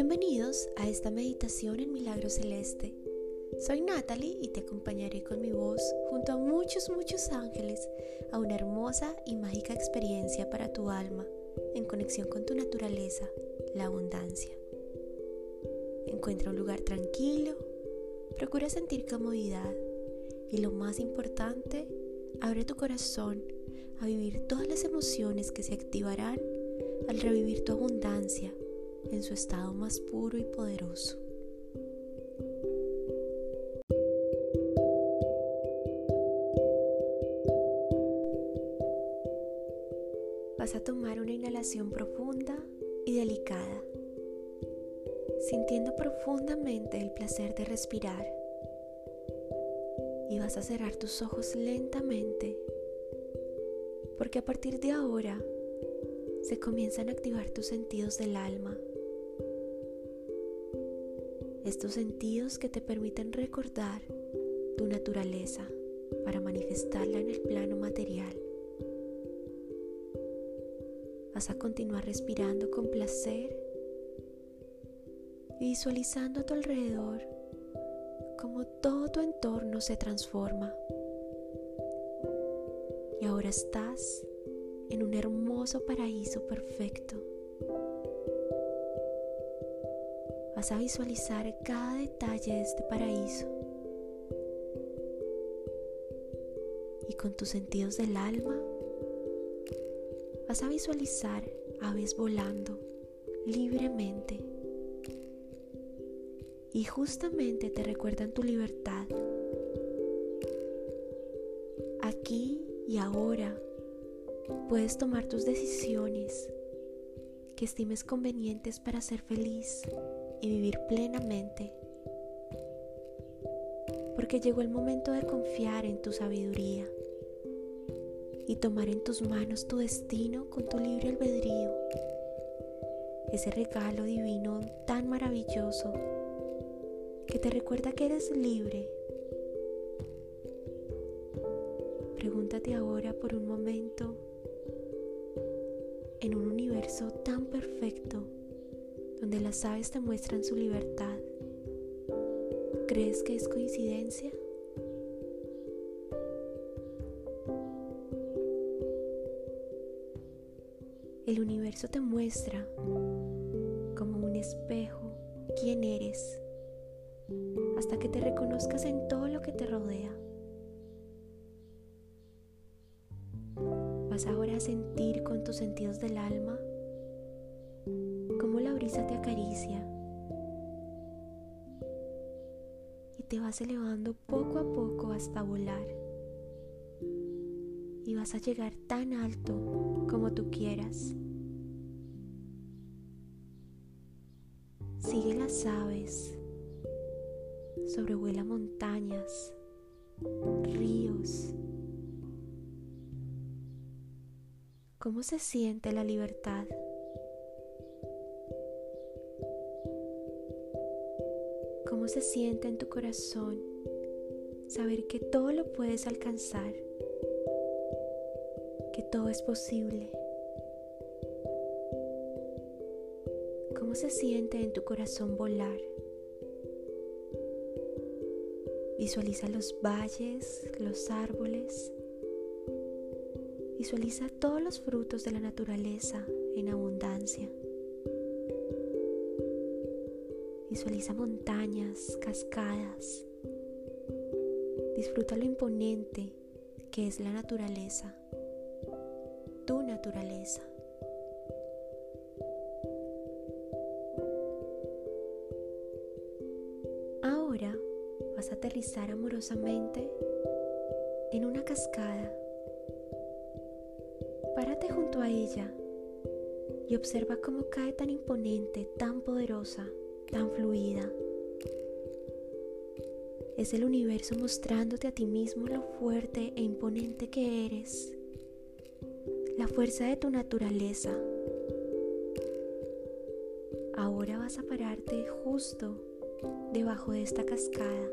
Bienvenidos a esta meditación en Milagro Celeste. Soy Natalie y te acompañaré con mi voz junto a muchos, muchos ángeles a una hermosa y mágica experiencia para tu alma en conexión con tu naturaleza, la abundancia. Encuentra un lugar tranquilo, procura sentir comodidad y lo más importante, abre tu corazón a vivir todas las emociones que se activarán al revivir tu abundancia en su estado más puro y poderoso. Vas a tomar una inhalación profunda y delicada, sintiendo profundamente el placer de respirar. Y vas a cerrar tus ojos lentamente, porque a partir de ahora se comienzan a activar tus sentidos del alma estos sentidos que te permiten recordar tu naturaleza para manifestarla en el plano material. Vas a continuar respirando con placer y visualizando a tu alrededor como todo tu entorno se transforma. Y ahora estás en un hermoso paraíso perfecto. vas a visualizar cada detalle de este paraíso. Y con tus sentidos del alma vas a visualizar aves volando libremente. Y justamente te recuerdan tu libertad. Aquí y ahora puedes tomar tus decisiones que estimes convenientes para ser feliz y vivir plenamente. Porque llegó el momento de confiar en tu sabiduría y tomar en tus manos tu destino con tu libre albedrío. Ese regalo divino tan maravilloso que te recuerda que eres libre. Pregúntate ahora por un momento en un universo tan perfecto donde las aves te muestran su libertad. ¿Crees que es coincidencia? El universo te muestra como un espejo quién eres hasta que te reconozcas en todo lo que te rodea. Vas ahora a sentir con tus sentidos del alma te acaricia y te vas elevando poco a poco hasta volar. Y vas a llegar tan alto como tú quieras. Sigue las aves, sobrevuela montañas, ríos. ¿Cómo se siente la libertad? ¿Cómo se siente en tu corazón saber que todo lo puedes alcanzar? Que todo es posible. ¿Cómo se siente en tu corazón volar? Visualiza los valles, los árboles. Visualiza todos los frutos de la naturaleza en abundancia. Visualiza montañas, cascadas. Disfruta lo imponente que es la naturaleza, tu naturaleza. Ahora vas a aterrizar amorosamente en una cascada. Párate junto a ella y observa cómo cae tan imponente, tan poderosa tan fluida. Es el universo mostrándote a ti mismo lo fuerte e imponente que eres, la fuerza de tu naturaleza. Ahora vas a pararte justo debajo de esta cascada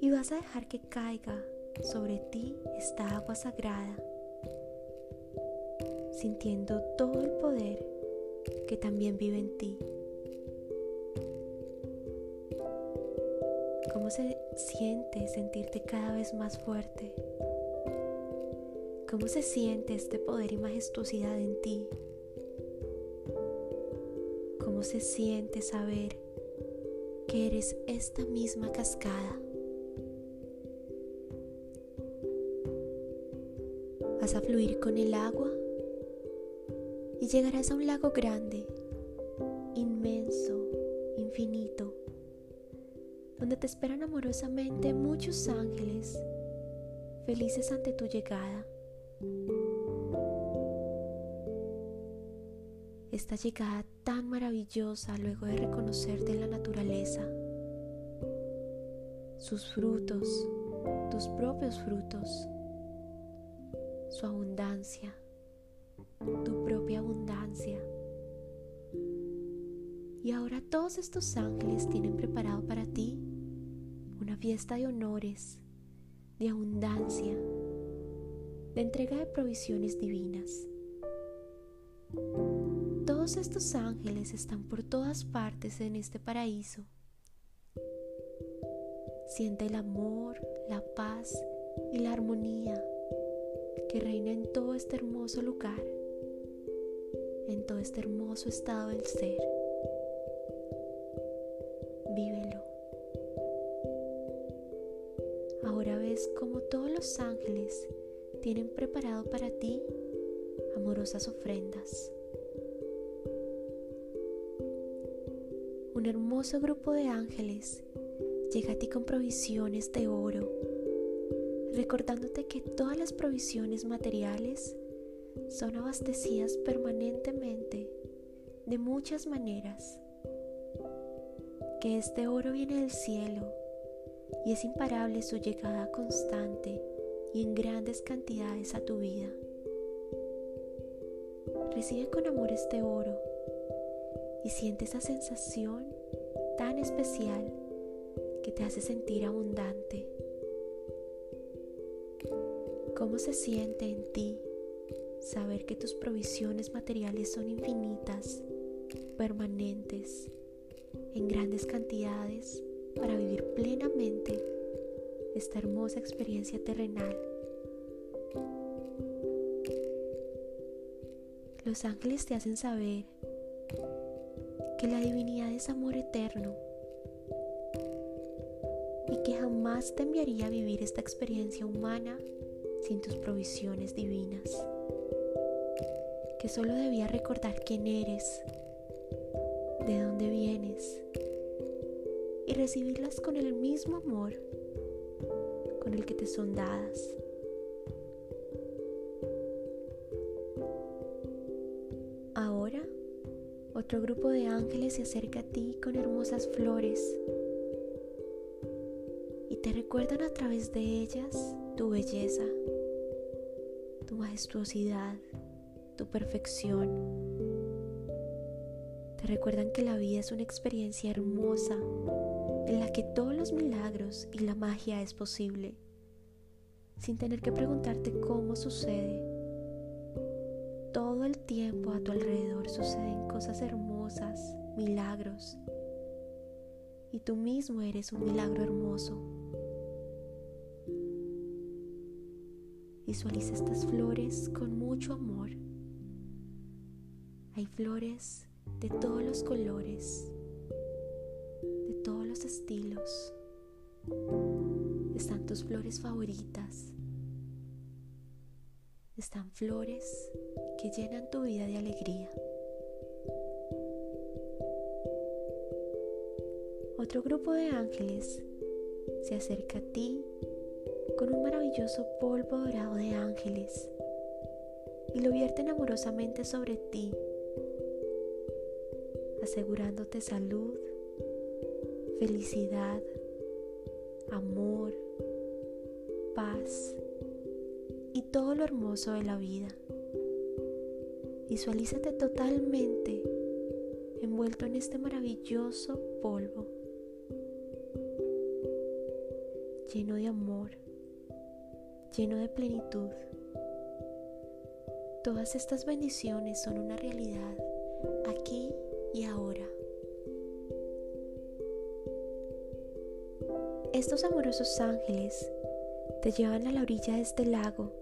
y vas a dejar que caiga sobre ti esta agua sagrada, sintiendo todo el poder que también vive en ti. ¿Cómo se siente sentirte cada vez más fuerte? ¿Cómo se siente este poder y majestuosidad en ti? ¿Cómo se siente saber que eres esta misma cascada? Vas a fluir con el agua y llegarás a un lago grande, inmenso, infinito, donde te esperan amorosamente muchos ángeles, felices ante tu llegada. Esta llegada tan maravillosa luego de reconocerte en la naturaleza, sus frutos, tus propios frutos, su abundancia, tu propia abundancia. Y ahora todos estos ángeles tienen preparado para ti una fiesta de honores, de abundancia, de entrega de provisiones divinas. Todos estos ángeles están por todas partes en este paraíso. Siente el amor, la paz y la armonía que reina en todo este hermoso lugar, en todo este hermoso estado del ser. Vívelo. Ahora ves como todos los ángeles tienen preparado para ti amorosas ofrendas. Un hermoso grupo de ángeles llega a ti con provisiones de oro, recordándote que todas las provisiones materiales son abastecidas permanentemente de muchas maneras, que este oro viene del cielo y es imparable su llegada constante y en grandes cantidades a tu vida. Recibe con amor este oro y siente esa sensación tan especial que te hace sentir abundante. ¿Cómo se siente en ti saber que tus provisiones materiales son infinitas, permanentes, en grandes cantidades para vivir plenamente esta hermosa experiencia terrenal. Los ángeles te hacen saber que la divinidad es amor eterno y que jamás te enviaría a vivir esta experiencia humana sin tus provisiones divinas, que solo debía recordar quién eres, de dónde vienes y recibirlas con el mismo amor con el que te son dadas. Ahora, otro grupo de ángeles se acerca a ti con hermosas flores y te recuerdan a través de ellas tu belleza, tu majestuosidad, tu perfección. Te recuerdan que la vida es una experiencia hermosa en la que todos los milagros y la magia es posible, sin tener que preguntarte cómo sucede. Todo el tiempo a tu alrededor suceden cosas hermosas, milagros, y tú mismo eres un milagro hermoso. Visualiza estas flores con mucho amor. Hay flores de todos los colores, todos los estilos. Están tus flores favoritas. Están flores que llenan tu vida de alegría. Otro grupo de ángeles se acerca a ti con un maravilloso polvo dorado de ángeles y lo vierten amorosamente sobre ti, asegurándote salud, felicidad, amor, paz y todo lo hermoso de la vida. Visualízate totalmente envuelto en este maravilloso polvo, lleno de amor, lleno de plenitud. Todas estas bendiciones son una realidad aquí y ahora. Estos amorosos ángeles te llevan a la orilla de este lago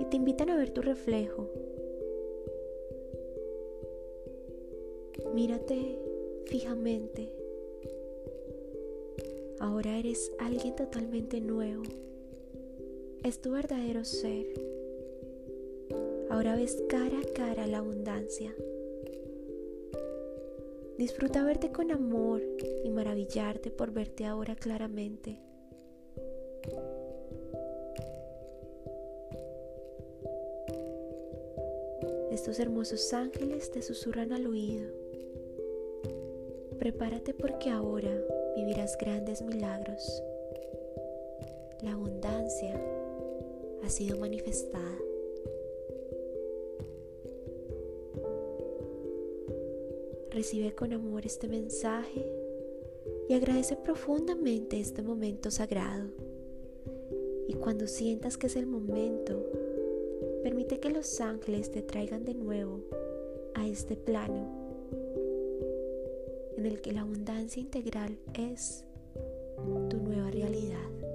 y te invitan a ver tu reflejo. Mírate fijamente. Ahora eres alguien totalmente nuevo. Es tu verdadero ser. Ahora ves cara a cara la abundancia. Disfruta verte con amor y maravillarte por verte ahora claramente. Estos hermosos ángeles te susurran al oído. Prepárate porque ahora vivirás grandes milagros. La abundancia ha sido manifestada. Recibe con amor este mensaje y agradece profundamente este momento sagrado. Y cuando sientas que es el momento, permite que los ángeles te traigan de nuevo a este plano en el que la abundancia integral es tu nueva realidad.